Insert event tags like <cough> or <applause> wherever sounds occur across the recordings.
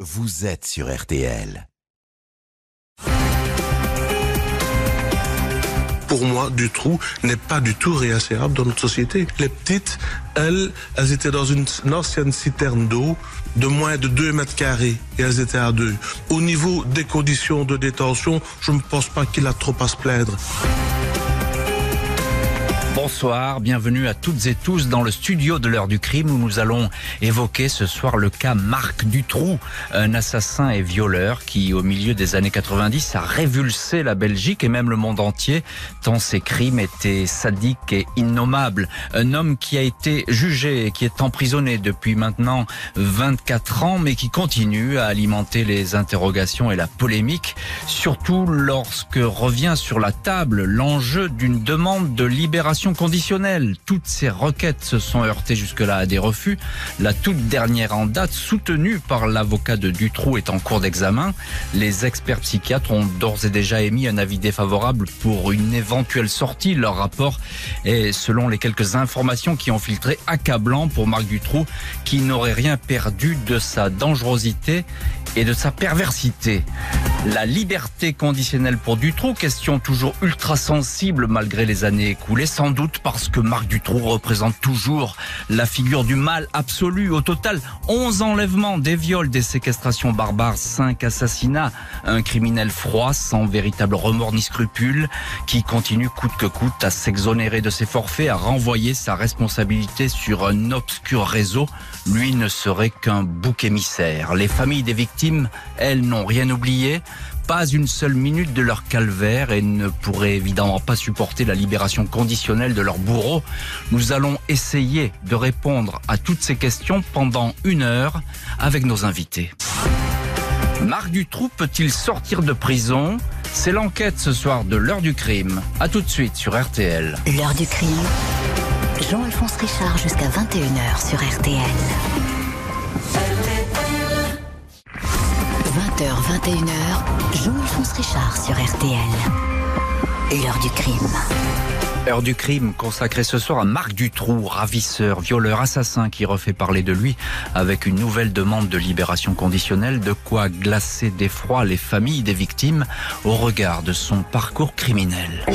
Vous êtes sur RTL. pour moi, Dutroux n'est pas du tout réinsérable dans notre société. Les petites, elles, elles étaient dans une, une ancienne citerne d'eau de moins de 2 mètres carrés et elles étaient à deux. Au niveau des conditions de détention, je ne pense pas qu'il a trop à se plaindre. Bonsoir, bienvenue à toutes et tous dans le studio de l'heure du crime où nous allons évoquer ce soir le cas Marc Dutroux, un assassin et violeur qui au milieu des années 90 a révulsé la Belgique et même le monde entier tant ses crimes étaient sadiques et innommables. Un homme qui a été jugé et qui est emprisonné depuis maintenant 24 ans mais qui continue à alimenter les interrogations et la polémique, surtout lorsque revient sur la table l'enjeu d'une demande de libération conditionnelle. Toutes ces requêtes se sont heurtées jusque-là à des refus. La toute dernière en date, soutenue par l'avocat de Dutroux, est en cours d'examen. Les experts psychiatres ont d'ores et déjà émis un avis défavorable pour une éventuelle sortie. Leur rapport est, selon les quelques informations qui ont filtré, accablant pour Marc Dutroux, qui n'aurait rien perdu de sa dangerosité et de sa perversité. La liberté conditionnelle pour Dutroux, question toujours ultra sensible malgré les années écoulées, sans doute parce que Marc Dutroux représente toujours la figure du mal absolu. Au total, 11 enlèvements, des viols, des séquestrations barbares, 5 assassinats, un criminel froid, sans véritable remords ni scrupules, qui continue coûte que coûte à s'exonérer de ses forfaits, à renvoyer sa responsabilité sur un obscur réseau. Lui ne serait qu'un bouc émissaire. Les familles des victimes, elles, n'ont rien oublié pas une seule minute de leur calvaire et ne pourraient évidemment pas supporter la libération conditionnelle de leur bourreau. Nous allons essayer de répondre à toutes ces questions pendant une heure avec nos invités. Marc Dutroux peut-il sortir de prison? C'est l'enquête ce soir de l'heure du crime. À tout de suite sur RTL. L'heure du crime. Jean-Alphonse Richard jusqu'à 21h sur RTL. 20h, 21h, Jean-Alphonse Richard sur RTL. L'heure du crime. Heure du crime consacrée ce soir à Marc Dutroux, ravisseur, violeur, assassin qui refait parler de lui avec une nouvelle demande de libération conditionnelle, de quoi glacer d'effroi les familles des victimes au regard de son parcours criminel.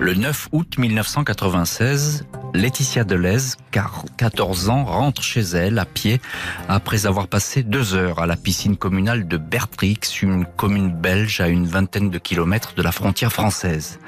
Le 9 août 1996, Laetitia Delez, 14 ans, rentre chez elle à pied après avoir passé deux heures à la piscine communale de Bertrix, une commune belge à une vingtaine de kilomètres de la frontière française.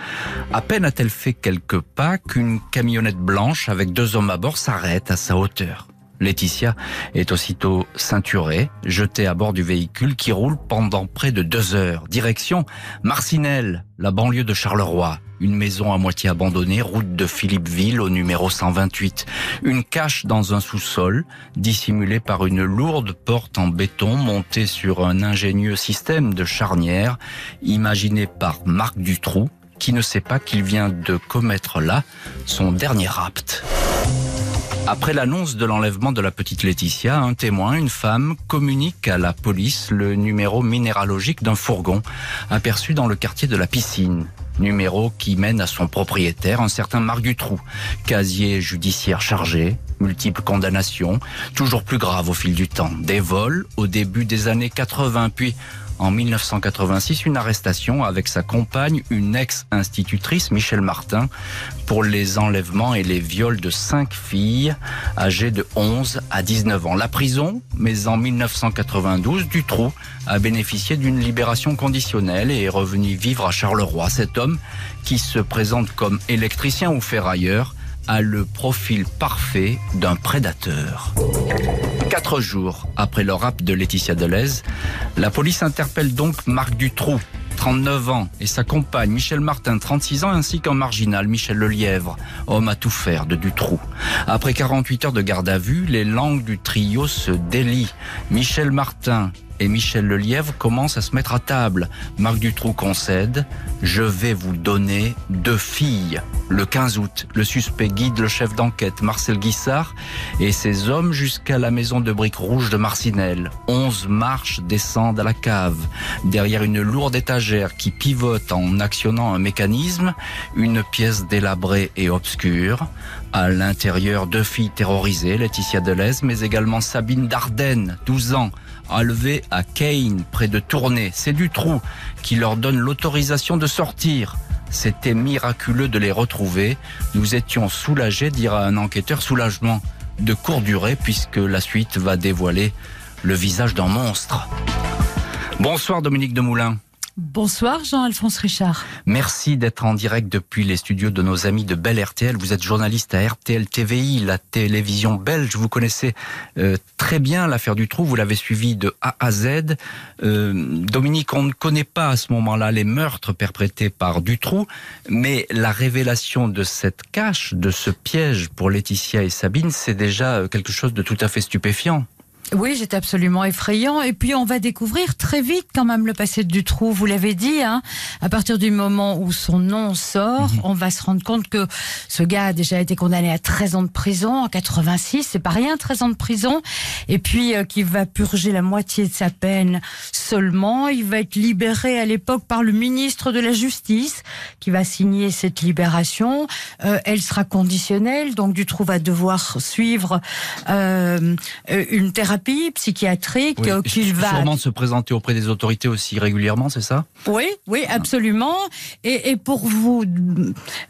À peine a-t-elle fait quelques pas qu'une camionnette blanche avec deux hommes à bord s'arrête à sa hauteur. Laetitia est aussitôt ceinturée, jetée à bord du véhicule qui roule pendant près de deux heures. Direction Marcinelle, la banlieue de Charleroi. Une maison à moitié abandonnée, route de Philippeville au numéro 128. Une cache dans un sous-sol, dissimulée par une lourde porte en béton montée sur un ingénieux système de charnière, imaginé par Marc Dutroux, qui ne sait pas qu'il vient de commettre là son dernier rapt. Après l'annonce de l'enlèvement de la petite Laetitia, un témoin, une femme, communique à la police le numéro minéralogique d'un fourgon aperçu dans le quartier de la piscine. Numéro qui mène à son propriétaire, un certain Marc Dutroux. Casier judiciaire chargé, multiples condamnations, toujours plus graves au fil du temps. Des vols au début des années 80, puis en 1986 une arrestation avec sa compagne, une ex-institutrice, Michel Martin, pour les enlèvements et les viols de cinq filles âgées de 11 à 19 ans. La prison, mais en 1992, Dutroux a bénéficié d'une libération conditionnelle et est revenu vivre à Charleroi. Cet homme, qui se présente comme électricien ou ferrailleur, a le profil parfait d'un prédateur. Quatre jours après le rap de Laetitia Delez, la police interpelle donc Marc Dutroux, 39 ans, et sa compagne Michel Martin, 36 ans, ainsi qu'un marginal, Michel Lelièvre, homme à tout faire de Dutroux. Après 48 heures de garde à vue, les langues du trio se délient. Michel Martin et Michel Lelièvre commencent à se mettre à table. Marc Dutroux concède Je vais vous donner deux filles. Le 15 août, le suspect guide le chef d'enquête Marcel Guissard et ses hommes jusqu'à la maison de briques rouges de Marcinelle. Onze marches descendent à la cave. Derrière une lourde étagère qui pivote en actionnant un mécanisme, une pièce délabrée et obscure, À l'intérieur, deux filles terrorisées, Laetitia Deleuze, mais également Sabine Dardenne, 12 ans, enlevée à Kane, près de Tournai. C'est Dutroux qui leur donne l'autorisation de sortir. C'était miraculeux de les retrouver. Nous étions soulagés, dira un enquêteur, soulagement de courte durée, puisque la suite va dévoiler le visage d'un monstre. Bonsoir Dominique Demoulin. Bonsoir Jean-Alphonse Richard. Merci d'être en direct depuis les studios de nos amis de Belle RTL. Vous êtes journaliste à RTL TVI, la télévision belge. Vous connaissez euh, très bien l'affaire du trou. Vous l'avez suivi de A à Z. Euh, Dominique, on ne connaît pas à ce moment-là les meurtres perprétés par Dutroux, mais la révélation de cette cache, de ce piège pour Laetitia et Sabine, c'est déjà euh, quelque chose de tout à fait stupéfiant. Oui, c'est absolument effrayant. Et puis on va découvrir très vite quand même le passé du trou. Vous l'avez dit, hein, à partir du moment où son nom sort, mhm. on va se rendre compte que ce gars a déjà été condamné à 13 ans de prison en 86. C'est pas rien, 13 ans de prison. Et puis euh, qu'il va purger la moitié de sa peine seulement. Il va être libéré à l'époque par le ministre de la Justice qui va signer cette libération. Euh, elle sera conditionnelle, donc Dutroux va devoir suivre euh, une thérapie psychiatrique qu'il va sûrement se présenter auprès des autorités aussi régulièrement, c'est ça? Oui, oui, absolument. Et, et, pour vous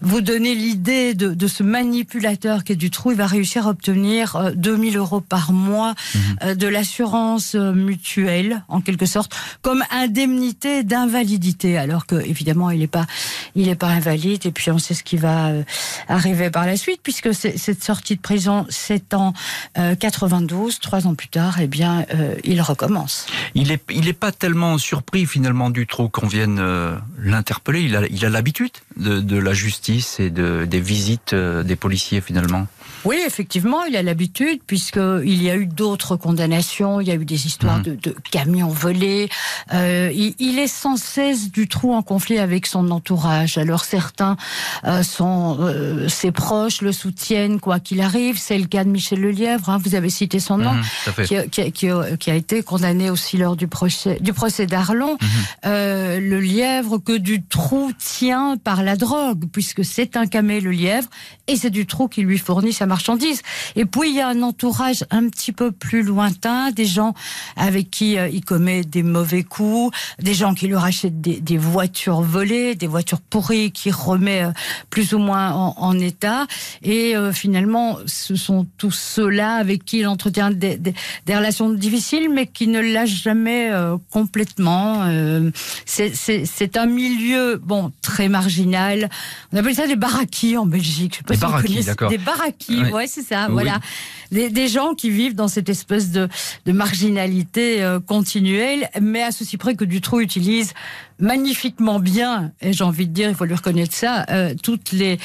vous donner l'idée de, de, ce manipulateur qui est du trou, il va réussir à obtenir 2000 euh, euros par mois mhm. euh, de l'assurance euh, mutuelle, en quelque sorte, comme indemnité d'invalidité, alors que évidemment il n'est pas il est pas invalide. Et puis on sait ce qui va arriver par la suite, puisque cette sortie de prison, c'est en 92, trois ans plus tard, eh bien, euh, il recommence. Il n'est il est pas tellement surpris finalement du trop qu'on vienne euh, l'interpeller. Il a, il a l'habitude de, de, la justice et de, des visites euh, des policiers finalement. Oui, effectivement, il a l'habitude, puisqu'il y a eu d'autres condamnations, il y a eu des histoires mmh. de, camions volés. Euh, il, est sans cesse du trou en conflit avec son entourage. Alors certains euh, sont euh, ses proches, le soutiennent quoi qu'il arrive. C'est le cas de Michel Lelièvre, hein, vous avez cité son nom, mmh, qui, a, été condamné aussi lors du procès, du procès d'Arlon. Mmh. le lièvre que du trou tient par la drogue, puisque c'est un camé le lièvre, et c'est du trou qui lui fournit sa marchandises. Et puis il y a un entourage un petit peu plus lointain, des gens avec qui euh, il commet des mauvais coups, des gens qui lui rachètent des, voitures volées, des voitures pourries qui remet euh, plus ou moins en, état. Et euh, finalement, ce sont tous ceux-là avec qui il entretient des, relations difficiles, mais qui ne lâchent jamais complètement. C'est un milieu bon très marginal. On appelle ça des baraquis en Belgique. Je sais pas des si d'accord. Des baraquis ouais, c'est ça. Voilà, des, des, gens qui vivent dans cette espèce de, de marginalité euh, continuelle, mais à ceci près que Dutroux utilise magnifiquement bien, et j'ai envie de dire, il faut lui reconnaître ça, euh, toutes les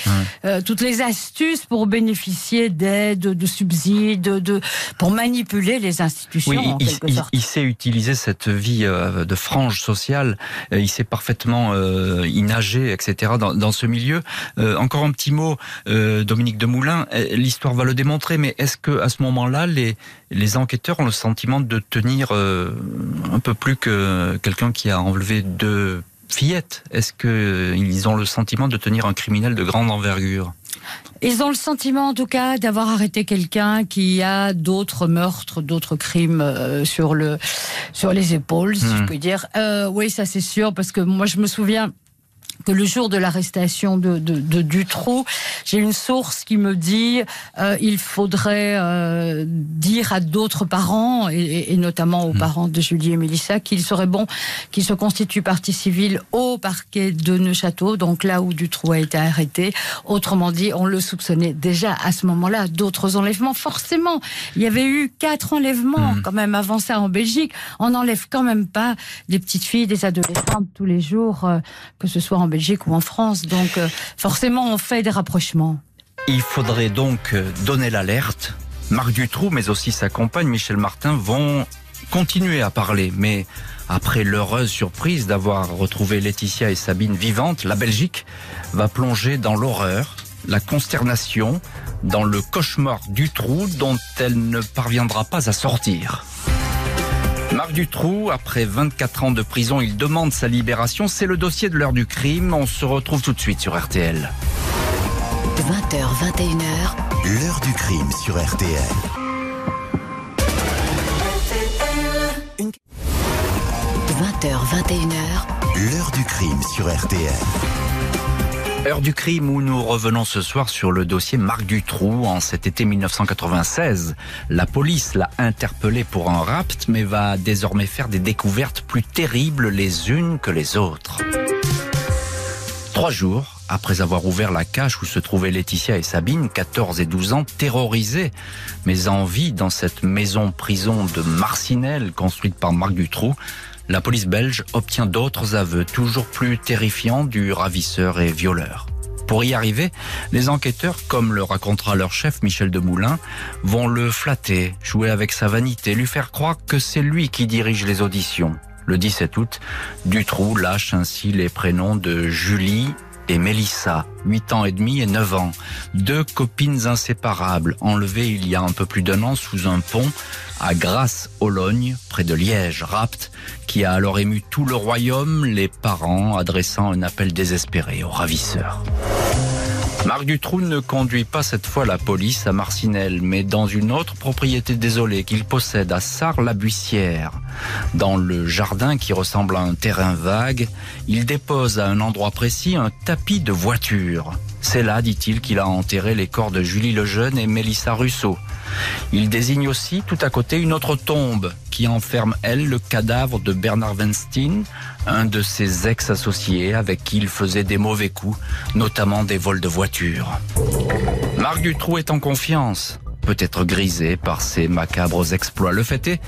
euh, toutes les astuces pour bénéficier d'aides, de subsides, de pour manipuler les institutions. Oui, il, quelque sorte. il, sait utiliser cette vie euh, de frange sociale. il sait parfaitement y nager, etc. Dans, dans ce milieu. encore un petit mot, Dominique Demoulin. L'histoire va le démontrer, mais est-ce que à ce moment-là, les les enquêteurs ont le sentiment de tenir un peu plus que quelqu'un qui a enlevé deux fillettes Est-ce qu'ils ont le sentiment de tenir un criminel de grande envergure? Ils ont le sentiment, en tout cas, d'avoir arrêté quelqu'un qui a d'autres meurtres, d'autres crimes euh, sur le sur les épaules, si je hmm. puis dire. Euh, oui, ça c'est sûr, parce que moi je me souviens que le jour de l'arrestation de, de, de, Dutroux, j'ai une source qui me dit euh, il faudrait euh, dire à d'autres parents, et, et, notamment aux hmm. parents de Julie et Mélissa, qu'il serait bon qu'ils se constituent partie civile au parquet de Neuchâteau, donc là où Dutroux a été arrêté. Autrement dit, on le soupçonnait déjà à ce moment-là d'autres enlèvements. Forcément, il y avait eu quatre enlèvements hmm. quand même avant ça en Belgique. On n'enlève quand même pas des petites filles, des adolescentes tous les jours, euh, que ce soit en Belgique ou en France. Donc euh, forcément, on fait des rapprochements. Il faudrait donc euh, donner l'alerte. Marc Dutroux, mais aussi sa compagne Michel Martin vont continuer à parler. Mais après l'heureuse surprise d'avoir retrouvé Laetitia et Sabine vivantes, la Belgique va plonger dans l'horreur, la consternation, dans le cauchemar du trou dont elle ne parviendra pas à sortir. Marc Dutroux, après 24 ans de prison, il demande sa libération. C'est le dossier de l'heure du crime. On se retrouve tout de suite sur RTL. 20h, 21h, L'heure du crime sur RTL. 20h, 21h, L'heure du crime sur RTL. Heure du crime où nous revenons ce soir sur le dossier Marc Dutroux. En cet été 1996, la police l'a interpellé pour un rapt, mais va désormais faire des découvertes plus terribles les unes que les autres. Trois jours après avoir ouvert la cache où se trouvaient Laetitia et Sabine, 14 et 12 ans, terrorisés, mais en vie dans cette maison-prison de Marcinelle construite par Marc Dutroux, la police belge obtient d'autres aveux toujours plus terrifiants du ravisseur et violeur. Pour y arriver, les enquêteurs, comme le racontera leur chef Michel Demoulin, vont le flatter, jouer avec sa vanité, lui faire croire que c'est lui qui dirige les auditions. Le 17 août, Dutroux lâche ainsi les prénoms de Julie et Mélissa, 8 ans et demi et 9 ans. Deux copines inséparables, enlevées il y a un peu plus d'un an sous un pont à Grasse-Ologne, près de Liège, rapt, qui a alors ému tout le royaume, les parents adressant un appel désespéré aux ravisseurs. Marc Dutroux ne conduit pas cette fois la police à Marcinelle, mais dans une autre propriété désolée qu'il possède à Sars-la-Buissière. Dans le jardin qui ressemble à un terrain vague, il dépose à un endroit précis un tapis de voiture. C'est là, dit-il, qu'il a enterré les corps de Julie Lejeune et Mélissa Russo. Il désigne aussi tout à côté une autre tombe qui enferme, elle, le cadavre de Bernard Weinstein, un de ses ex-associés avec qui il faisait des mauvais coups, notamment des vols de voitures. Marc Dutroux est en confiance peut être grisé par ces macabres exploits. Le fait est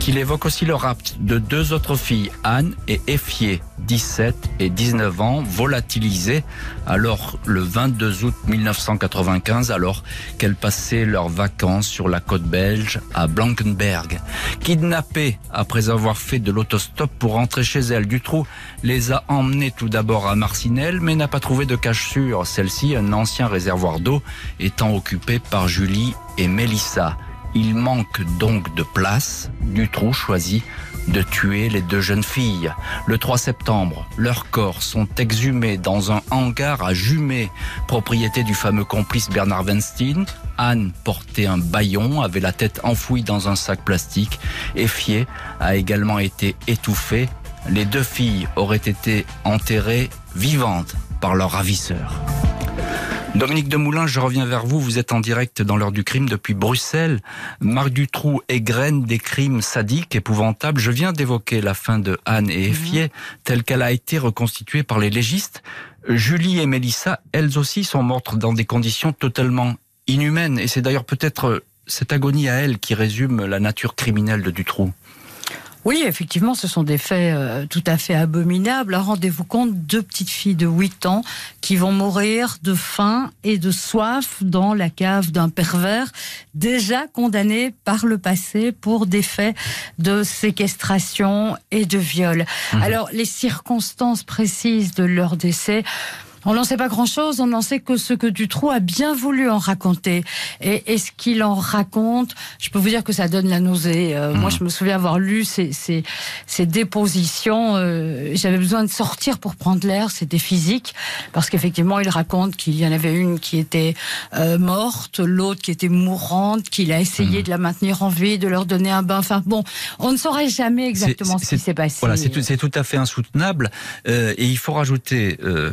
qu'il évoque aussi le rapt de deux autres filles, Anne et Effier, 17 et 19 ans, volatilisées alors le 22 août 1995, alors qu'elles passaient leurs vacances sur la côte belge à Blankenberg. Kidnappées après avoir fait de l'autostop pour rentrer chez elles, Dutroux les a emmenées tout d'abord à Marcinelle, mais n'a pas trouvé de cache sûre. Celle-ci, un ancien réservoir d'eau, étant occupé par Julie et Mélissa. Il manque donc de place. Dutroux choisit de tuer les deux jeunes filles. Le 3 septembre, leurs corps sont exhumés dans un hangar à Jumet, propriété du fameux complice Bernard Weinstein. Anne portait un baillon, avait la tête enfouie dans un sac plastique. Effier a également été étouffé. Les deux filles auraient été enterrées vivantes par leur ravisseur. Dominique Demoulin, je reviens vers vous. Vous êtes en direct dans l'heure du crime depuis Bruxelles. Marc Dutroux égrène des crimes sadiques, épouvantables. Je viens d'évoquer la fin de Anne et Effier, telle qu'elle a été reconstituée par les légistes. Julie et Mélissa, elles aussi, sont mortes dans des conditions totalement inhumaines. Et c'est d'ailleurs peut-être cette agonie à elle qui résume la nature criminelle de Dutroux. Oui, effectivement, ce sont des faits euh, tout à fait abominables. Rendez-vous compte, deux petites filles de 8 ans qui vont mourir de faim et de soif dans la cave d'un pervers déjà condamné par le passé pour des faits de séquestration et de viol. Mmh. Alors, les circonstances précises de leur décès on n'en sait pas grand-chose, on n'en sait que ce que Dutroux a bien voulu en raconter. Et, et ce qu'il en raconte, je peux vous dire que ça donne la nausée. Euh, Moi, mmh. je me souviens avoir lu ces, ces, ces dépositions. Euh, J'avais besoin de sortir pour prendre l'air, c'était physique, parce qu'effectivement, il raconte qu'il y en avait une qui était euh, morte, l'autre qui était mourante, qu'il a essayé mmh. de la maintenir en vie, de leur donner un bain. Enfin bon, on ne saurait jamais exactement ce qui s'est passé. Voilà, c'est tout, tout, à fait insoutenable. Et il faut rajouter euh,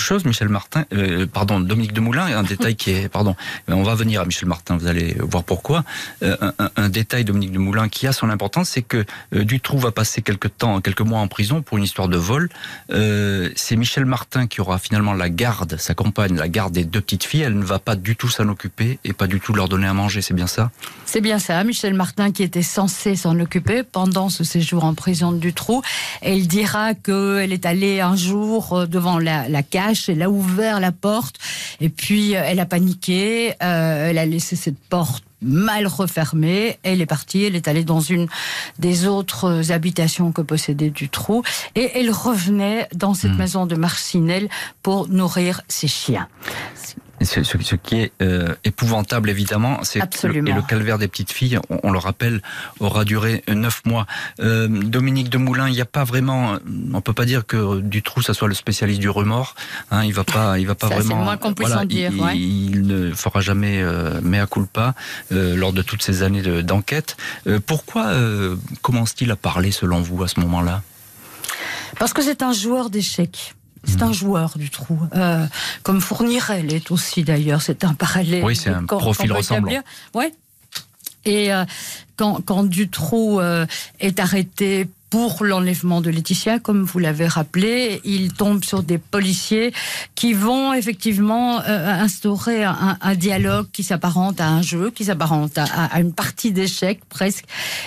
chose, Michel Martin, euh, pardon, Dominique Demoulin, un détail qui est, pardon, on va venir à Michel Martin, vous allez voir pourquoi. Euh, un, détail, Dominique Demoulin, qui a son importance, c'est que euh, Dutroux va passer quelques temps, quelques mois en prison pour une histoire de vol. Euh, c'est Michel Martin qui aura finalement la garde, sa compagne, la garde des deux petites filles. Elle ne va pas du tout s'en occuper et pas du tout leur donner à manger, c'est bien ça? C'est bien ça. Michel Martin qui était censé s'en occuper pendant ce séjour en prison de Dutroux. Il dira qu'elle est allée un jour devant la, la elle a ouvert la porte et puis euh, elle a paniqué, euh, elle a laissé cette porte mal refermée. Elle est partie, elle est allée dans une des autres habitations que possédait Dutroux et elle revenait dans cette mmh. maison de Marcinelle pour nourrir ses chiens. Ce, ce, ce, qui est euh, épouvantable, évidemment, c'est le, et le calvaire des petites filles, on, on, le rappelle, aura duré neuf mois. Euh, Dominique de Moulin, il n'y a pas vraiment, on peut pas dire que Dutroux, ça soit le spécialiste du remords. Hein, il va pas, il va pas ça, vraiment. C'est le moins qu'on puisse voilà, en dire. Il, ouais. il, ne fera jamais euh, mea culpa euh, lors de toutes ces années d'enquête. De, pourquoi euh, commence-t-il à parler, selon vous, à ce moment-là? Parce que c'est un joueur d'échecs. C'est un joueur du trou, euh, comme Fourniret l'est aussi d'ailleurs. C'est un parallèle. Oui, c'est un profil ressemblant. Ouais. Et euh, quand, quand Dutroux euh, est arrêté pour l'enlèvement de Laetitia, comme vous l'avez rappelé, il tombe sur des policiers qui vont effectivement euh, instaurer un, un, dialogue qui s'apparente à un jeu, qui s'apparente à, à, une partie d'échecs presque.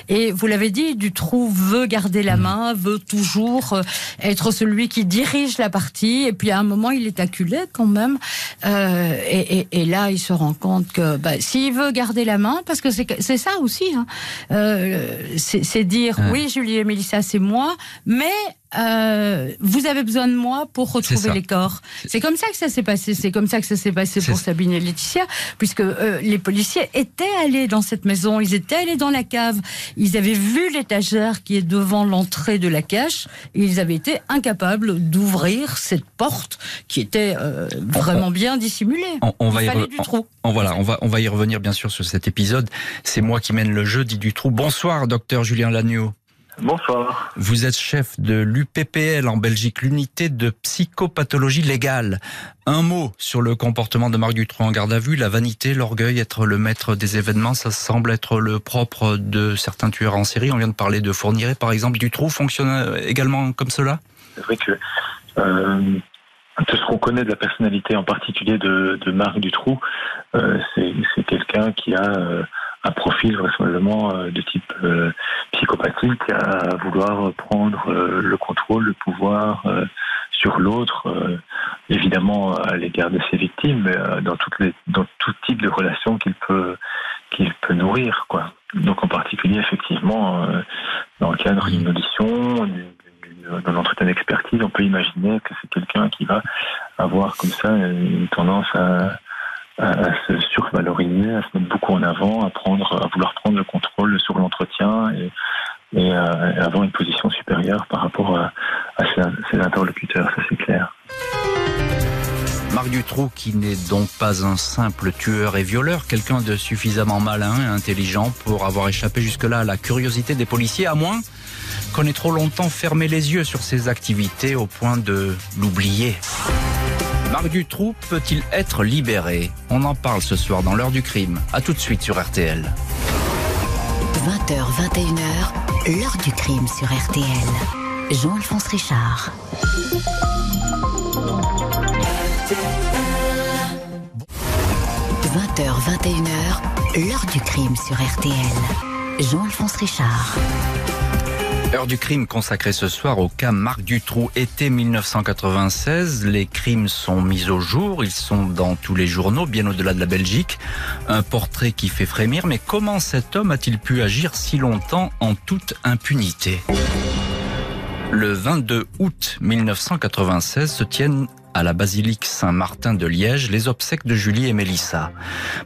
Et vous l'avez dit, Dutroux veut garder la main, veut toujours euh, être celui qui dirige la partie. Et puis à un moment, il est acculé quand même. Euh, et, et, et, là, il se rend compte que bah, s'il veut garder la main, parce que c'est ça aussi, hein, euh, c'est dire ouais. oui, Julie et Mélissa c'est moi, mais euh, vous avez besoin de moi pour retrouver les corps. C'est comme ça que ça s'est passé. C'est comme ça que ça s'est passé pour Sabine et Laetitia, puisque euh, les policiers étaient allés dans cette maison, ils étaient allés dans la cave, ils avaient vu l'étagère qui est devant l'entrée de la cache, et ils avaient été incapables d'ouvrir cette porte qui était euh, vraiment bien dissimulée. On, on va y du trou. On, voilà, on va on va y revenir bien sûr sur cet épisode. C'est moi qui mène le jeu, dit du trou. Bonsoir, docteur Julien Lagneau. Bonsoir. Vous êtes chef de l'UPPL en Belgique, l'unité de psychopathologie légale. Un mot sur le comportement de Marc Dutroux en garde à vue, la vanité, l'orgueil, être le maître des événements, ça semble être le propre de certains tueurs en série. On vient de parler de Fourniret, par exemple. Dutroux fonctionne également comme cela? C'est vrai que euh, tout ce qu'on connaît de la personnalité, en particulier de, de Marc Dutroux, euh, c'est quelqu'un qui a... Euh, un profil vraisemblablement de type euh, psychopathique à vouloir prendre euh, le contrôle, le pouvoir euh, sur l'autre, évidemment à l'égard de ses victimes, dans, toutes les, dans tout type de relations qu'il peut, peut nourrir. Donc en particulier, effectivement, dans le cadre d'une audition, d'un entretien d'expertise, on peut imaginer que c'est quelqu'un qui va avoir comme ça une tendance à à, se survaloriser, à se mettre beaucoup en avant, à prendre, à vouloir prendre le contrôle sur l'entretien et, euh, avoir une position supérieure par rapport à, à ses, ses, interlocuteurs, ça c'est clair. Marc Dutroux, qui n'est donc pas un simple tueur et violeur, quelqu'un de suffisamment malin et intelligent pour avoir échappé jusque-là à la curiosité des policiers, à moins qu'on ait trop longtemps fermé les yeux sur ses activités au point de l'oublier. Marc Dutroux peut-il être libéré? On en parle ce soir dans l'heure du crime. A tout de suite sur RTL. 20h, 21h, l'heure du crime sur RTL. Jean-Alphonse Richard. – 20h, 21h, l'heure du crime sur RTL. Jean-Alphonse Richard. Heure du crime consacrée ce soir au cas Marc Dutroux. Été 1996, les crimes sont mis au jour, ils sont dans tous les journaux, bien au-delà de la Belgique. Un portrait qui fait frémir, mais comment cet homme a-t-il pu agir si longtemps en toute impunité? Le 22 août 1996 se tiennent à la basilique Saint-Martin de Liège les obsèques de Julie et Mélissa.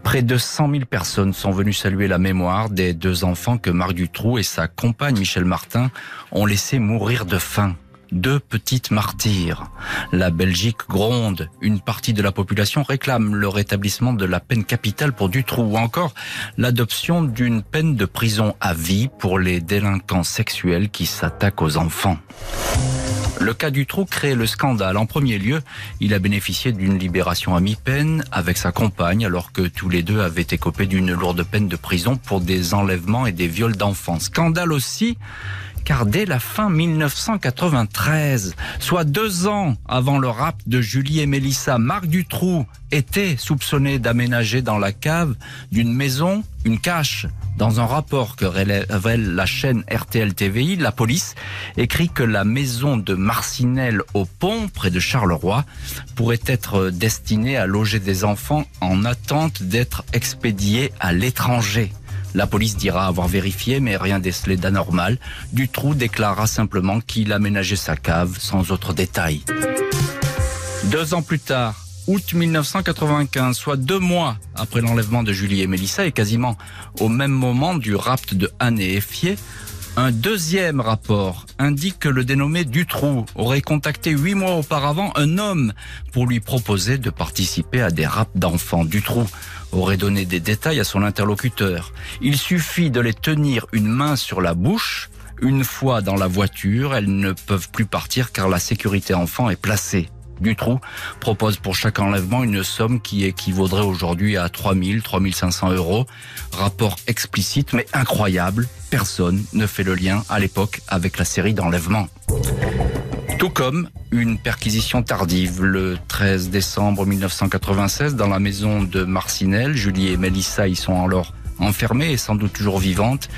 Près de 100 000 personnes sont venues saluer la mémoire des deux enfants que Marc Dutroux et sa compagne Michel Martin ont laissé mourir de faim deux petites martyrs. La Belgique gronde. Une partie de la population réclame le rétablissement de la peine capitale pour Dutroux ou encore l'adoption d'une peine de prison à vie pour les délinquants sexuels qui s'attaquent aux enfants. Le cas Dutroux crée le scandale. En premier lieu, il a bénéficié d'une libération à mi-peine avec sa compagne alors que tous les deux avaient écopé d'une lourde peine de prison pour des enlèvements et des viols d'enfants. Scandale aussi car dès la fin 1993, soit deux ans avant le rap de Julie et Mélissa, Marc Dutroux était soupçonné d'aménager dans la cave d'une maison une cache. Dans un rapport que révèle la chaîne RTL TVI, la police écrit que la maison de Marcinelle au pont, près de Charleroi, pourrait être destinée à loger des enfants en attente d'être expédiés à l'étranger. La police dira avoir vérifié, mais rien décelé d'anormal. Dutroux déclara simplement qu'il aménageait sa cave sans autre détail. Deux ans plus tard, août 1995, soit deux mois après l'enlèvement de Julie et Mélissa et quasiment au même moment du rapt de Anne et Effier, un deuxième rapport indique que le dénommé Dutroux aurait contacté huit mois auparavant un homme pour lui proposer de participer à des rapts d'enfants. Dutroux aurait donné des détails à son interlocuteur. Il suffit de les tenir une main sur la bouche. Une fois dans la voiture, elles ne peuvent plus partir car la sécurité enfant est placée. Dutroux propose pour chaque enlèvement une somme qui équivaudrait aujourd'hui à 3000, 3500 euros. Rapport explicite mais incroyable. Personne ne fait le lien à l'époque avec la série d'enlèvements. Tout comme une perquisition tardive le 13 décembre 1996 dans la maison de Marcinelle. Julie et Mélissa y sont alors enfermées et sans doute toujours vivantes,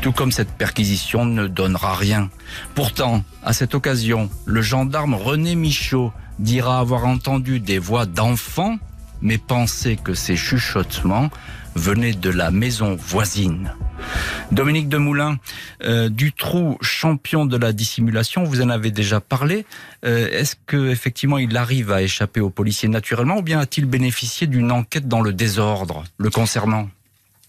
tout comme cette perquisition ne donnera rien. Pourtant, à cette occasion, le gendarme René Michaud dira avoir entendu des voix d'enfants, mais penser que ces chuchotements venaient de la maison voisine. Dominique Demoulin, euh, du trou champion de la dissimulation, vous en avez déjà parlé. Euh, est-ce que effectivement il arrive à échapper aux policiers naturellement, ou bien a-t-il bénéficié d'une enquête dans le désordre le concernant?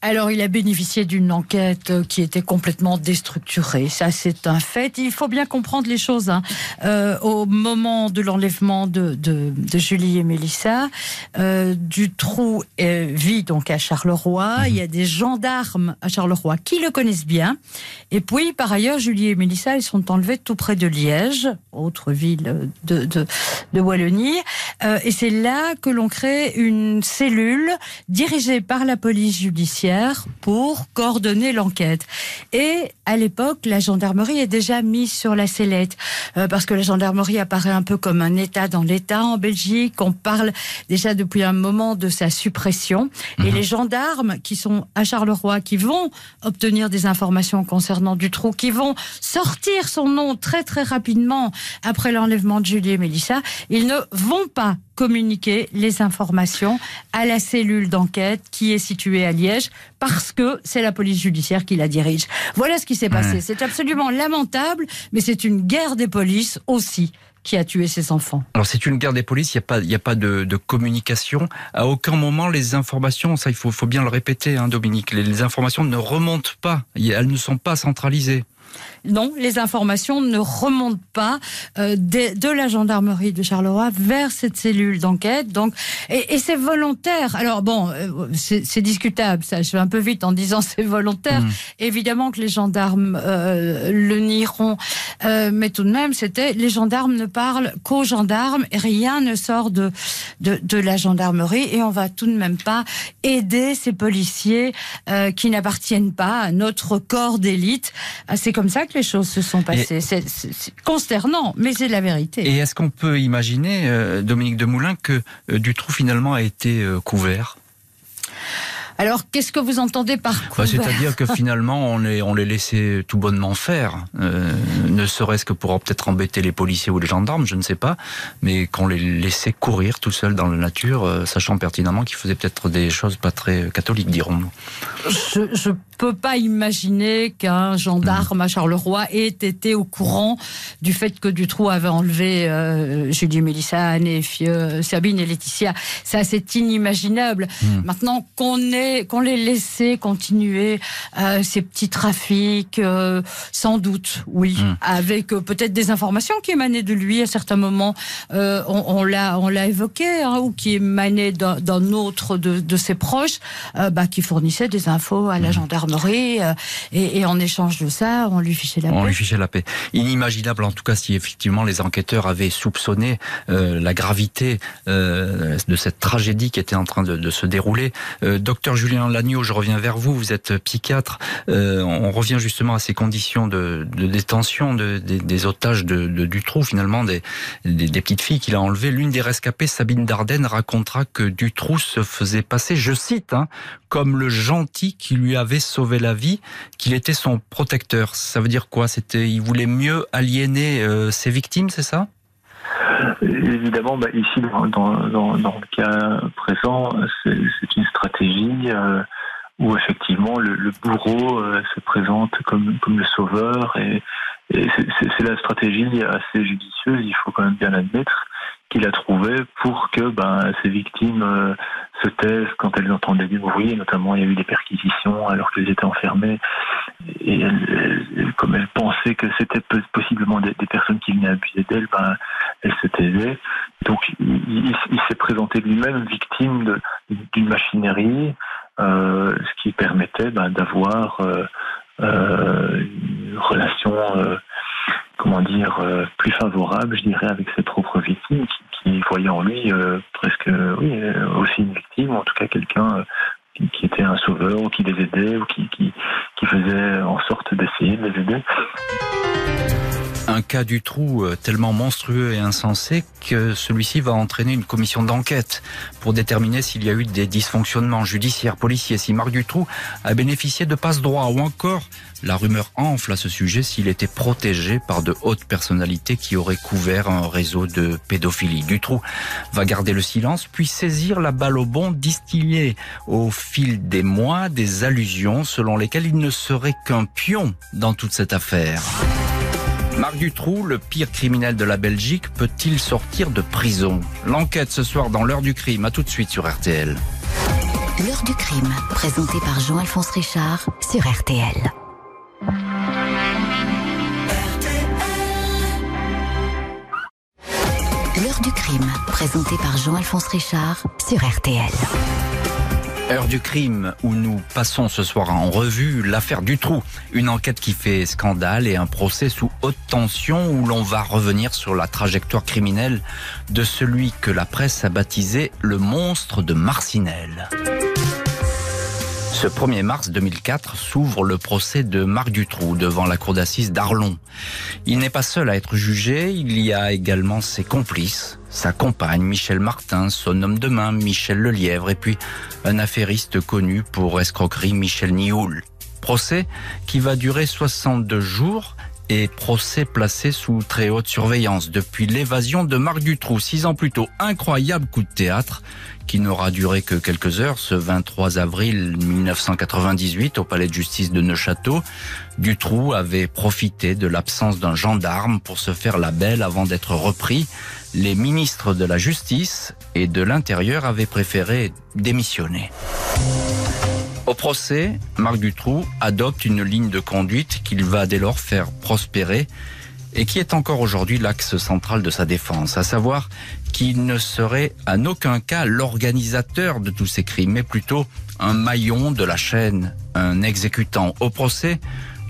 Alors, il a bénéficié d'une enquête qui était complètement déstructurée. Ça, c'est un fait. Il faut bien comprendre les choses. Hein. Euh, au moment de l'enlèvement de, de, de, Julie et Mélissa, euh, Dutroux euh, vit donc à Charleroi. Il y a des gendarmes à Charleroi qui le connaissent bien. Et puis, par ailleurs, Julie et Mélissa, ils sont enlevés tout près de Liège, autre ville de, de, de Wallonie. Euh, et c'est là que l'on crée une cellule dirigée par la police judiciaire pour coordonner l'enquête. Et à l'époque, la gendarmerie est déjà mise sur la sellette euh, parce que la gendarmerie apparaît un peu comme un État dans l'État en Belgique. On parle déjà depuis un moment de sa suppression. Et mhm. les gendarmes qui sont à Charleroi, qui vont obtenir des informations concernant Dutroux, qui vont sortir son nom très très rapidement après l'enlèvement de Julie et Mélissa, ils ne vont pas communiquer les informations à la cellule d'enquête qui est située à Liège parce que c'est la police judiciaire qui la dirige. Voilà ce qui s'est passé. C'est absolument lamentable, mais c'est une guerre des polices aussi qui a tué ses enfants. Alors c'est une guerre des polices, il n'y a pas, y a pas de, communication. À aucun moment les informations, ça il faut, faut bien le répéter, hein, Dominique, les informations ne remontent pas, elles ne sont pas centralisées. Non, les informations ne remontent pas euh, de, la gendarmerie de Charleroi vers cette cellule d'enquête. Donc, et, c'est volontaire. Alors bon, euh, c'est discutable. Ça, je vais un peu vite en disant <laughs> c'est volontaire. Mmh. Évidemment que les gendarmes euh, le nieront, mais tout de même, c'était les gendarmes ne parlent qu'aux gendarmes et rien ne sort de, de, de la gendarmerie et on va tout de même pas aider ces policiers qui n'appartiennent pas à notre corps d'élite. C'est comme ça que les choses se sont passées. C'est consternant, mais c'est la vérité. Et est-ce qu'on peut imaginer, euh, Dominique Demoulin, que euh, Dutroux finalement a été euh, couvert? Alors, qu'est-ce que vous entendez par bah, couvert C'est-à-dire que finalement, on les, on les laissait tout bonnement faire, ne serait-ce que pour peut-être embêter les policiers ou les gendarmes, je ne sais pas, mais qu'on les laissait courir tout seuls dans la nature, sachant pertinemment qu'ils faisaient peut-être des choses pas très catholiques, dirons-nous. Je, je peut pas imaginer qu'un gendarme à Charleroi ait été au courant du fait que Dutroux avait enlevé euh, Julie Mélissa, Anne Sabine et Laetitia. Ça, c'est inimaginable. Hmm. Maintenant qu'on qu'on les laissé continuer euh, ces petits trafics, euh, sans doute, oui, hmm. avec peut-être des informations qui émanaient de lui à certains moments. on, l'a, on l'a évoqué, hein, ou qui émanaient d'un autre de, de, ses proches, bah, qui fournissait des infos à la hmm. gendarmerie euh, et, en échange de ça, on lui fichait la paix. On lui fichait la paix. Inimaginable en tout cas si effectivement les enquêteurs avaient soupçonné euh, la gravité euh, de cette tragédie qui était en train de, se dérouler. docteur Julien Lagneau, je reviens vers vous, vous êtes psychiatre. on revient justement à ces conditions de, détention des, otages de, Dutroux, finalement des, des petites filles qu'il a enlevées. L'une des rescapées, Sabine Dardenne, racontera que Dutroux se faisait passer, je cite, hein, comme le gentil qui lui avait sauvé la vie, qu'il était son protecteur. Ça veut dire quoi? C'était, il voulait mieux aliéner euh, ses victimes, c'est ça? Évidemment, bah, ici, dans, le cas présent, c'est une stratégie euh, où effectivement le, bourreau euh, se présente comme, le sauveur et c'est la stratégie assez judicieuse, il faut quand même bien l'admettre. Qu'il a trouvé pour que ben, ces victimes euh, se taisent quand elles entendaient du bruit. Notamment, il y a eu des perquisitions alors qu'elles étaient enfermées. Et comme elles pensaient que c'était possiblement des, personnes qui venaient abuser d'elles, ben, elles se taisaient. Donc, il, s'est présenté lui-même victime d'une machinerie, euh, ce qui permettait ben, d'avoir euh, euh, une relation comment dire, euh, plus favorable, je dirais, avec ses propres victimes, qui, voyaient en lui euh, presque, oui, euh, aussi une victime, ou en tout cas quelqu'un qui, était un sauveur, ou qui les aidait, ou qui, qui, qui faisait en sorte d'essayer de les aider un cas du trou euh, tellement monstrueux et insensé que celui-ci va entraîner une commission d'enquête pour déterminer s'il y a eu des dysfonctionnements judiciaires, policiers, si Marc Dutroux a bénéficié de passe-droit ou encore la rumeur enfle à ce sujet s'il était protégé par de hautes personnalités qui auraient couvert un réseau de pédophilie. Dutroux va garder le silence puis saisir la balle au bon, distiller au fil des mois des allusions selon lesquelles il ne serait qu'un pion dans toute cette affaire. Marc Dutroux, le pire criminel de la Belgique, peut-il sortir de prison? L'enquête ce soir dans l'heure du crime. À tout de suite sur RTL. L'heure du crime, présenté par Jean-Alphonse Richard sur RTL. L'heure du crime, présenté par Jean-Alphonse Richard sur RTL. Heure du crime où nous passons ce soir en revue l'affaire du trou, une enquête qui fait scandale et un procès sous haute tension où l'on va revenir sur la trajectoire criminelle de celui que la presse a baptisé le monstre de Marcinelle. Ce 1er mars 2004 s'ouvre le procès de Marc Dutroux devant la cour d'assises d'Arlon. Il n'est pas seul à être jugé, il y a également ses complices, sa compagne Michel Martin, son homme de main Michel Lelièvre et puis un affairiste connu pour escroquerie Michel Nioul. Procès qui va durer 62 jours et procès placé sous très haute surveillance depuis l'évasion de Marc Dutroux six ans plus tôt. Incroyable coup de théâtre qui n'aura duré que quelques heures ce 23 avril 1998 au palais de justice de Neuchâteau. Dutroux avait profité de l'absence d'un gendarme pour se faire la belle avant d'être repris. Les ministres de la Justice et de l'Intérieur avaient préféré démissionner. Au procès, Marc Dutroux adopte une ligne de conduite qu'il va dès lors faire prospérer et qui est encore aujourd'hui l'axe central de sa défense, à savoir qu'il ne serait en aucun cas l'organisateur de tous ces crimes, mais plutôt un maillon de la chaîne, un exécutant. Au procès,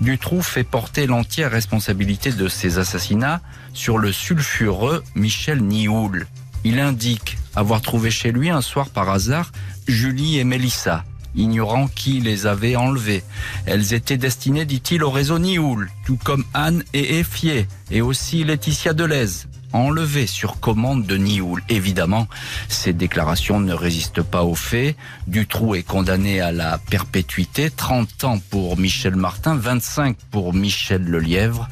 Dutroux fait porter l'entière responsabilité de ces assassinats sur le sulfureux Michel Nioul. Il indique avoir trouvé chez lui un soir par hasard Julie et Mélissa, ignorant qui les avait enlevées. Elles étaient destinées, dit-il, au réseau Nioul, tout comme Anne et Effier, et aussi Laetitia Deleuze, enlevées sur commande de Nioul. Évidemment, ces déclarations ne résistent pas aux faits. Dutroux est condamné à la perpétuité, 30 ans pour Michel Martin, 25 pour Michel Lelièvre.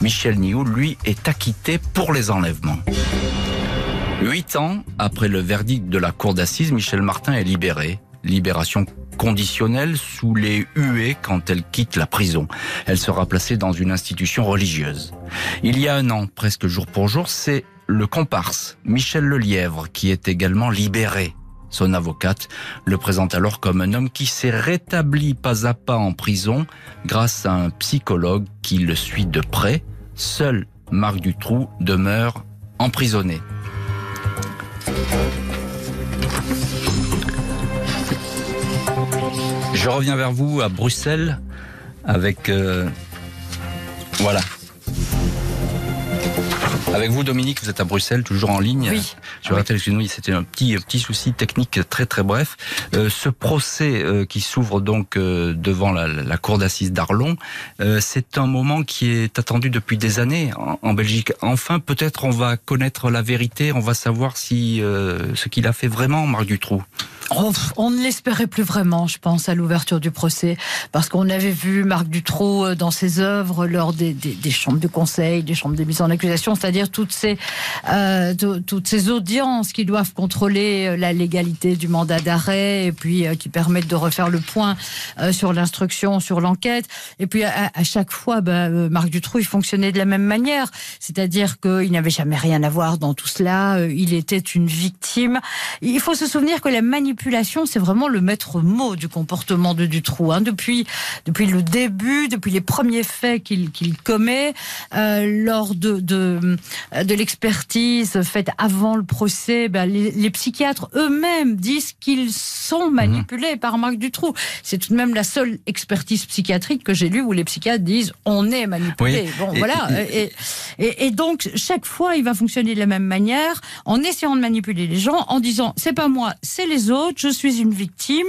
Michel Nioul, lui, est acquitté pour les enlèvements. Huit ans après le verdict de la cour d'assises, Michel Martin est libéré libération conditionnelle sous les huées quand elle quitte la prison. Elle sera placée dans une institution religieuse. Il y a un an, presque jour pour jour, c'est le comparse, Michel Lelièvre, qui est également libéré. Son avocate le présente alors comme un homme qui s'est rétabli pas à pas en prison grâce à un psychologue qui le suit de près. Seul Marc Dutroux demeure emprisonné. Je reviens vers vous à Bruxelles avec... Euh, voilà. Avec vous, Dominique, vous êtes à Bruxelles, toujours en ligne. Oui. Je rappelle, excusez-nous, c'était un petit petit souci technique très très bref. Euh, ce procès euh, qui s'ouvre donc devant la, cour d'assises d'Arlon, c'est un moment qui est attendu depuis des années en, en Belgique. Enfin, peut-être on va connaître la vérité, on va savoir si ce qu'il a fait vraiment, Marc Dutroux. On, ne l'espérait plus vraiment, je pense, à l'ouverture du procès, parce qu'on avait vu Marc Dutroux euh, dans ses œuvres lors des, chambres de conseil, des chambres de mise en accusation, c'est-à-dire toutes ces euh, toutes ces audiences qui doivent contrôler euh, la légalité du mandat d'arrêt et puis qui permettent de refaire le point sur l'instruction, sur l'enquête. Et puis à, chaque fois, ben, Marc Dutroux, il fonctionnait de la même manière, c'est-à-dire qu'il n'avait jamais rien à voir dans tout cela. Il était une victime. Il faut se souvenir que la manipulation, c'est vraiment le maître mot du comportement de Dutroux. Hein. Depuis depuis le début, depuis les premiers faits qu'il commet, euh, lors de, de l'expertise faite avant le procès, ben, les, psychiatres eux-mêmes disent qu'ils sont mhm. manipulés par Marc Dutroux. C'est tout de même la seule expertise psychiatrique que j'ai lue où les psychiatres disent on est manipulé. Bon, voilà. Et, et, et, donc, chaque fois, il va fonctionner de la même manière, en essayant de manipuler les gens, en disant c'est pas moi, c'est les autres, je suis une victime.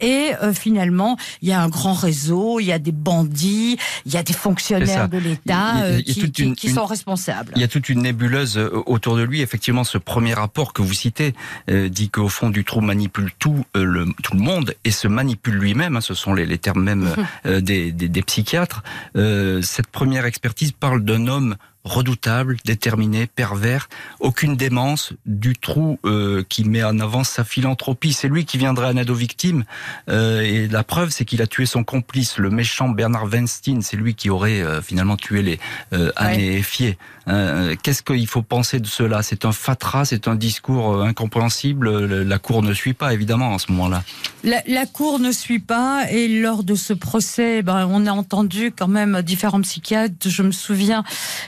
Et euh, finalement, il y a un grand réseau, il y a des bandits, il y a des fonctionnaires de l'État euh, qui, sont responsables. Il y a toute une nébuleuse euh, autour de lui. Effectivement, ce premier rapport que vous citez dit qu'au fond, Dutroux manipule tout, le, tout le monde et se manipule lui-même. Hein, ce sont les, termes même des, des, des, psychiatres. cette première expertise parle d'un homme redoutable, déterminé, pervers, aucune démence, du trou euh, qui met en avant sa philanthropie. C'est lui qui viendrait en aide aux victimes. Euh, et la preuve, c'est qu'il a tué son complice, le méchant Bernard Weinstein. C'est lui qui aurait euh, finalement tué les Anne et Fier. Qu'est-ce qu'il faut penser de cela? C'est un fatras, c'est un discours incompréhensible? La Cour ne suit pas, évidemment, en ce moment-là. La, la, Cour ne suit pas. Et lors de ce procès, ben, on a entendu quand même différents psychiatres. Je me souviens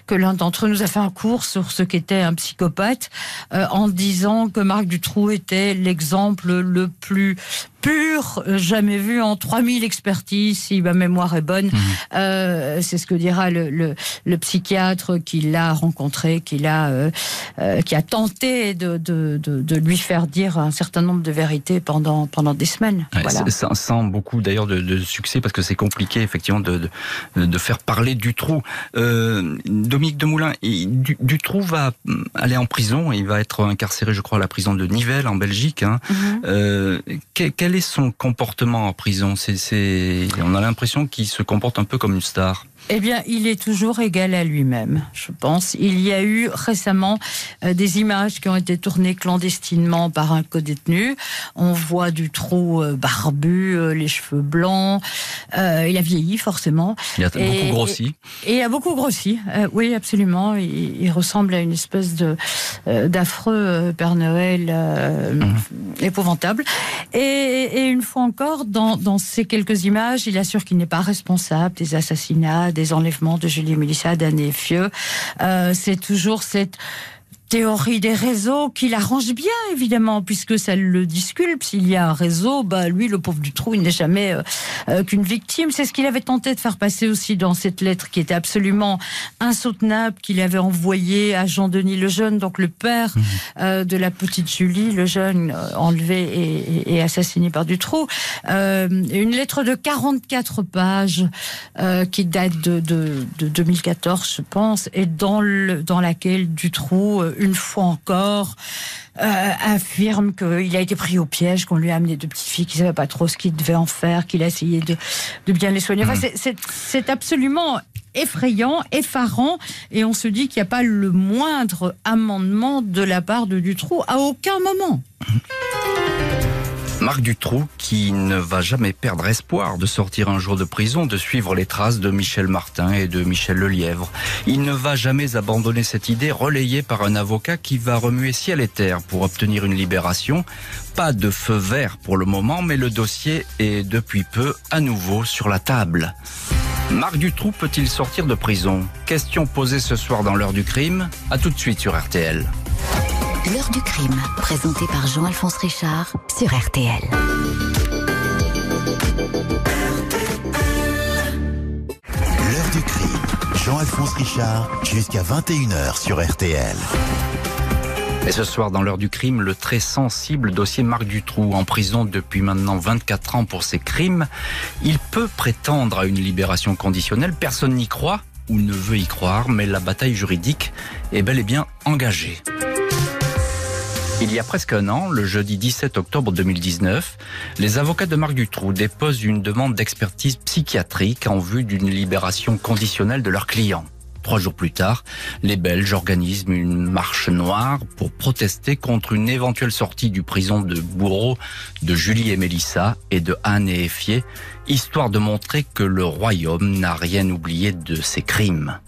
que l'un d'entre eux nous a fait un cours sur ce qu'était un psychopathe, euh, en disant que Marc Dutroux était l'exemple le plus pur, jamais vu en 3000 expertises, si ma mémoire est bonne. Mhm. Euh, c'est ce que dira le, le, le psychiatre qui l'a rencontré, qui l'a, euh, euh, qui a tenté de, de, de, de, lui faire dire un certain nombre de vérités pendant pendant des semaines. voilà. Sans, beaucoup d'ailleurs de, succès parce que c'est compliqué effectivement de, de, faire parler du trou. Euh, Dominique Demoulin, du, du trou va aller en prison il va être incarcéré, je crois, à la prison de Nivelles en Belgique. Hein. Mhm. quel, quel est son comportement en prison? C'est, on a l'impression qu'il se comporte un peu comme une star. Eh bien, il est toujours égal à lui-même, je pense. Il y a eu récemment euh, des images qui ont été tournées clandestinement par un co-détenu. On voit du trou euh, barbu, euh, les cheveux blancs. il a vieilli, forcément. Il a beaucoup grossi. Et, il a beaucoup grossi, oui, absolument. Il, ressemble à une espèce de d'affreux Père Noël mhm. épouvantable. Et, et, une fois encore, dans, dans ces quelques images, il assure qu'il n'est pas responsable des assassinats des enlèvements de Julie Mélissa, d'Anne Fieux. Euh, c'est toujours cette théorie des réseaux qui l'arrange bien, évidemment, puisque ça le disculpe. S'il y a un réseau, bah, lui, le pauvre du trou, il n'est jamais euh, euh, qu'une victime. C'est ce qu'il avait tenté de faire passer aussi dans cette lettre qui était absolument insoutenable, qu'il avait envoyée à Jean-Denis Lejeune, donc le père mmh. euh, de la petite Julie Lejeune, enlevé et, et, assassiné par Dutroux. une lettre de 44 pages qui date de, de, de, 2014, je pense, et dans, le, dans laquelle Dutroux une fois encore, euh, affirme qu'il a été pris au piège, qu'on lui a amené deux petites filles, qu'il savait pas trop ce qu'il devait en faire, qu'il a essayé de, bien les soigner. Enfin, mm. c'est absolument effrayant, effarant, et on se dit qu'il n'y a pas le moindre amendement de la part de Dutroux à aucun moment. Marc Dutroux, qui ne va jamais perdre espoir de sortir un jour de prison, de suivre les traces de Michel Martin et de Michel Lelièvre. Il ne va jamais abandonner cette idée relayée par un avocat qui va remuer ciel et terre pour obtenir une libération. Pas de feu vert pour le moment, mais le dossier est depuis peu à nouveau sur la table. Marc Dutroux peut-il sortir de prison? Question posée ce soir dans l'heure du crime. À tout de suite sur RTL. L'heure du crime, présenté par Jean-Alphonse Richard sur RTL. L'heure du crime, Jean-Alphonse Richard, jusqu'à 21h sur RTL. Et ce soir, dans l'heure du crime, le très sensible dossier Marc Dutroux, en prison depuis maintenant 24 ans pour ses crimes. Il peut prétendre à une libération conditionnelle, personne n'y croit ou ne veut y croire, mais la bataille juridique est bel et bien engagée. Il y a presque un an, le jeudi 17 octobre 2019, les avocats de Marc Dutroux déposent une demande d'expertise psychiatrique en vue d'une libération conditionnelle de leur client. Trois jours plus tard, les Belges organisent une marche noire pour protester contre une éventuelle sortie du prison de Bourreau de Julie et Mélissa et de Anne et Effier, histoire de montrer que le royaume n'a rien oublié de ses crimes.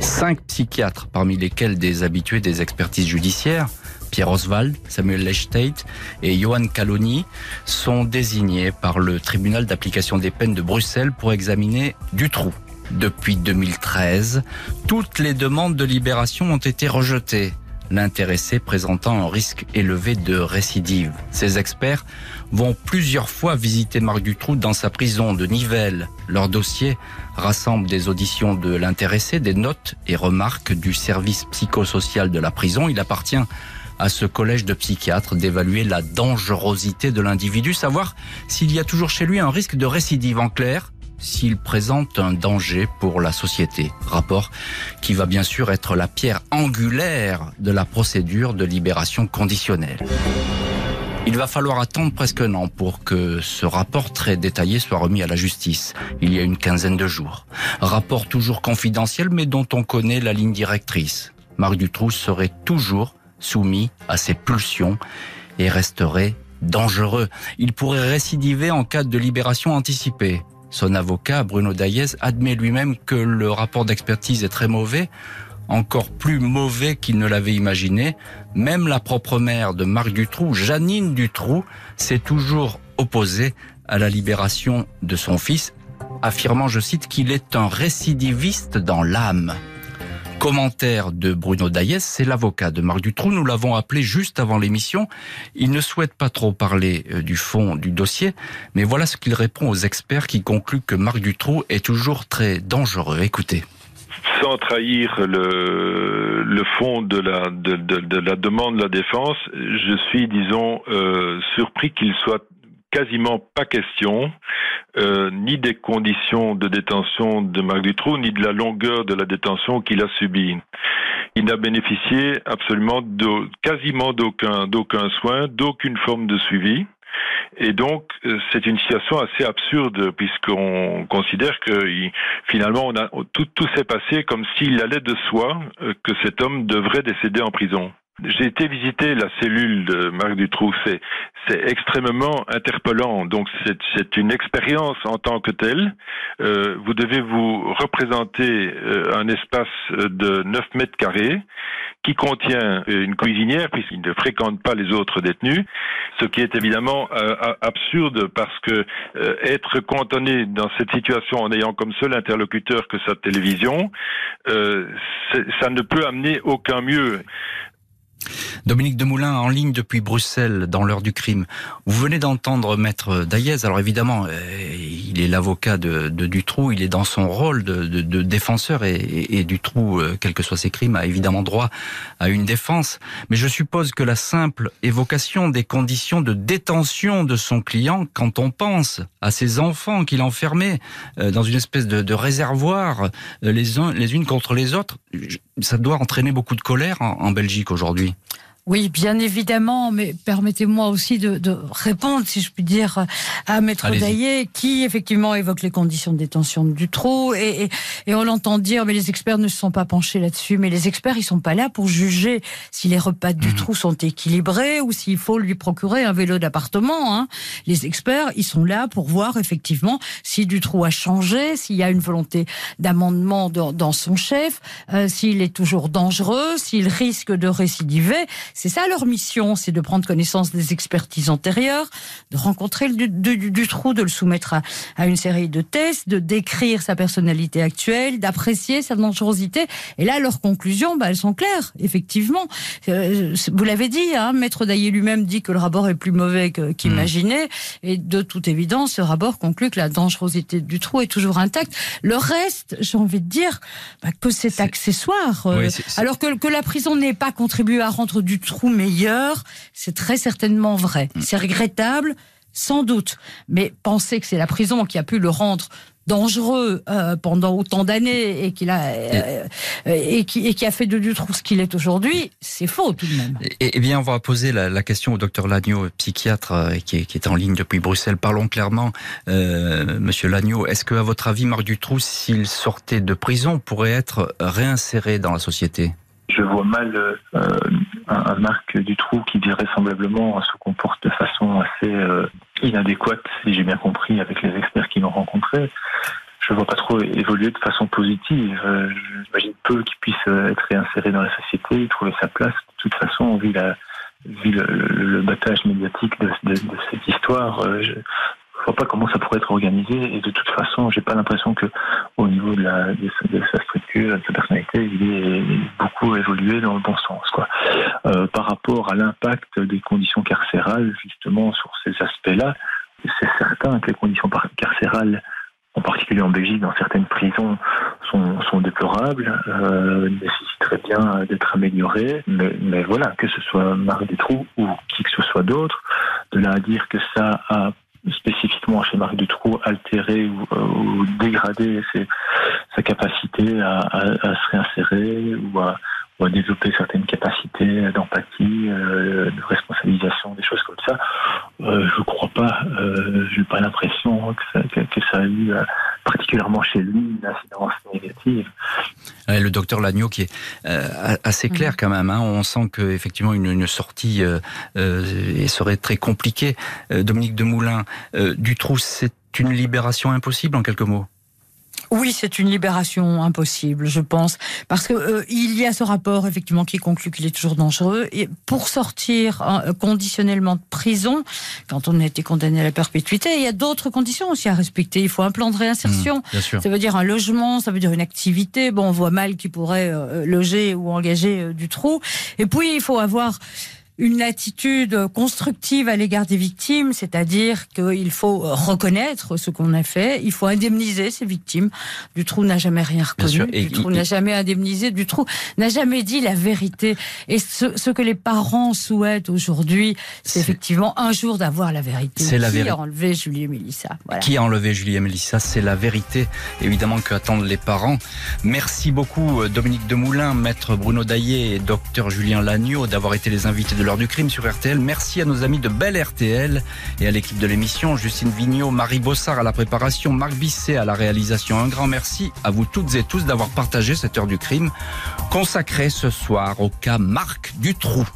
Cinq psychiatres, parmi lesquels des habitués des expertises judiciaires, Pierre Oswald, Samuel Lechtate et Johan Caloni sont désignés par le tribunal d'application des peines de Bruxelles pour examiner Dutroux. Depuis 2013, toutes les demandes de libération ont été rejetées l'intéressé présentant un risque élevé de récidive. Ces experts vont plusieurs fois visiter Marc Dutroux dans sa prison de Nivelles. Leur dossier rassemble des auditions de l'intéressé, des notes et remarques du service psychosocial de la prison. Il appartient à ce collège de psychiatres d'évaluer la dangerosité de l'individu, savoir s'il y a toujours chez lui un risque de récidive en clair s'il présente un danger pour la société. Rapport qui va bien sûr être la pierre angulaire de la procédure de libération conditionnelle. Il va falloir attendre presque un an pour que ce rapport très détaillé soit remis à la justice, il y a une quinzaine de jours. Rapport toujours confidentiel mais dont on connaît la ligne directrice. Marc Dutroux serait toujours soumis à ses pulsions et resterait dangereux. Il pourrait récidiver en cas de libération anticipée. Son avocat, Bruno Daillez, admet lui-même que le rapport d'expertise est très mauvais, encore plus mauvais qu'il ne l'avait imaginé. Même la propre mère de Marc Dutroux, Janine Dutroux, s'est toujours opposée à la libération de son fils, affirmant, je cite, qu'il est un récidiviste dans l'âme. Commentaire de Bruno Daillès, c'est l'avocat de Marc Dutroux. Nous l'avons appelé juste avant l'émission. Il ne souhaite pas trop parler euh, du fond du dossier, mais voilà ce qu'il répond aux experts qui concluent que Marc Dutroux est toujours très dangereux. Écoutez sans trahir le, le fond de la, de, la demande de la défense, je suis, disons, euh, surpris qu'il soit quasiment pas question euh, ni des conditions de détention de Marc Dutroux, ni de la longueur de la détention qu'il a subie. Il n'a bénéficié absolument quasiment d'aucun, soin, d'aucune forme de suivi. Et donc, euh, c'est une situation assez absurde puisqu'on considère que finalement, tout s'est passé comme s'il allait de soi euh, que cet homme devrait décéder en prison. J'ai été visiter la cellule de Marc Dutroux. C'est, extrêmement interpellant. Donc, c'est, c'est une expérience en tant que telle. Euh, vous devez vous représenter euh, un espace de 9 mètres carrés qui contient une cuisinière puisqu'il ne fréquente pas les autres détenus, ce qui est évidemment euh, absurde parce que euh, être cantonné dans cette situation en ayant comme seul interlocuteur que sa télévision, euh, ça ne peut amener aucun mieux. Dominique Demoulin en ligne depuis Bruxelles dans l'heure du crime. Vous venez d'entendre Maître Daillez. Alors évidemment, euh, il est l'avocat de, de, Dutroux, il est dans son rôle de, défenseur et, et, Dutroux, euh, quels que soient ses crimes, a évidemment droit à une défense. Mais je suppose que la simple évocation des conditions de détention de son client, quand on pense à ses enfants qu'il enfermait euh, dans une espèce de, réservoir, les unes contre les autres, ça doit entraîner beaucoup de colère en Belgique aujourd'hui. Oui, bien évidemment, mais permettez-moi aussi de, de, répondre, si je puis dire, à Maître Daillé, qui effectivement évoque les conditions de détention du trou, et, et, on l'entend dire, mais les experts ne se sont pas penchés là-dessus, mais les experts, ils sont pas là pour juger si les repas du mhm. trou sont équilibrés ou s'il faut lui procurer un vélo d'appartement. Hein. Les experts, ils sont là pour voir effectivement si du trou a changé, s'il y a une volonté d'amendement dans, dans, son chef, euh, s'il est toujours dangereux, s'il risque de récidiver c'est ça leur mission, c'est de prendre connaissance des expertises antérieures, de rencontrer le du, trou, de le soumettre à, une série de tests, de décrire sa personnalité actuelle, d'apprécier sa dangerosité. Et là, leurs conclusions, bah, elles sont claires, effectivement. Euh, vous l'avez dit, hein, Maître Daillé lui-même dit que le rapport est plus mauvais qu'imaginé. Et de toute évidence, ce rapport conclut que la dangerosité du trou est toujours intacte. Le reste, j'ai envie de dire bah, que c'est accessoire. Euh, alors que, que la prison n'ait pas contribué à rendre du trou meilleur, c'est très certainement vrai. Mm. C'est regrettable, sans doute. Mais penser que c'est la prison qui a pu le rendre dangereux euh, pendant autant d'années et qu'il a euh, et, qui, et qui a fait de Dutroux ce qu'il est aujourd'hui, c'est faux tout de même. Eh bien, on va poser la, la question au docteur Lagneau, psychiatre euh, qui est, qui est, en ligne depuis Bruxelles. Parlons clairement, euh, Monsieur Lagneau. Est-ce que, à votre avis, Marc Dutroux, s'il sortait de prison, pourrait être réinséré dans la société? Je vois mal euh, un, un, Marc Dutroux qui vraisemblablement se comporte de façon assez euh, inadéquate, si j'ai bien compris, avec les experts qui l'ont rencontré. Je ne vois pas trop évoluer de façon positive. Euh, J'imagine peu qu'il puisse être réinséré dans la société, trouver sa place. De toute façon, vu, la, le, le battage médiatique de, de, de cette histoire, euh, je, vois pas comment ça pourrait être organisé et de toute façon j'ai pas l'impression que au niveau de, sa, structure de sa personnalité il est beaucoup évolué dans le bon sens quoi euh, par rapport à l'impact des conditions carcérales justement sur ces aspects là c'est certain que les conditions carcérales en particulier en Belgique, dans certaines prisons, sont, sont déplorables, euh, nécessiteraient bien d'être améliorées. Mais, voilà, que ce soit Marc Détroux ou qui que ce soit d'autre, de là à dire que ça a spécifiquement chez Marc Dutroux altéré ou, euh, ou dégradé ses, sa capacité à, à, à, se réinsérer ou à, ou à développer certaines capacités d'empathie, euh, de responsabilisation, des choses comme ça. Euh, je ne crois pas, euh, je n'ai pas l'impression que ça, que, que ça a eu euh, particulièrement chez lui une incidence négative. Ouais, le docteur Lagneau qui est euh, assez clair mmh. quand même. Hein. On sent qu'effectivement une, une sortie euh, serait très compliquée. Dominique Demoulin, Dutroux, c'est une libération impossible en quelques mots? Oui, c'est une libération impossible, je pense, parce que euh, il y a ce rapport effectivement qui conclut qu'il est toujours dangereux. Et pour sortir euh, conditionnellement de prison, quand on a été condamné à la perpétuité, il y a d'autres conditions aussi à respecter. Il faut un plan de réinsertion. Mmh, ça veut dire un logement, ça veut dire une activité. Bon, on voit mal qui pourrait euh, loger ou engager euh, du trou. Et puis il faut avoir une attitude constructive à l'égard des victimes, c'est-à-dire qu'il faut reconnaître ce qu'on a fait, il faut indemniser ces victimes. Dutroux n'a jamais rien reconnu, Dutroux n'a jamais indemnisé, Dutroux n'a jamais dit la vérité. Et ce, ce que les parents souhaitent aujourd'hui, c'est effectivement un jour d'avoir la vérité. C'est la vérité. Qui a enlevé Julie et Mélissa voilà. Qui a enlevé Julie et Mélissa C'est la vérité, évidemment, que attendent les parents. Merci beaucoup Dominique Demoulin, maître Bruno Daillé et docteur Julien Lagneau d'avoir été les invités de l'heure du crime sur RTL. Merci à nos amis de Belle RTL et à l'équipe de l'émission, Justine Vignot, Marie Bossard à la préparation, Marc Bisset à la réalisation. Un grand merci à vous toutes et tous d'avoir partagé cette heure du crime consacrée ce soir au cas Marc Dutroux.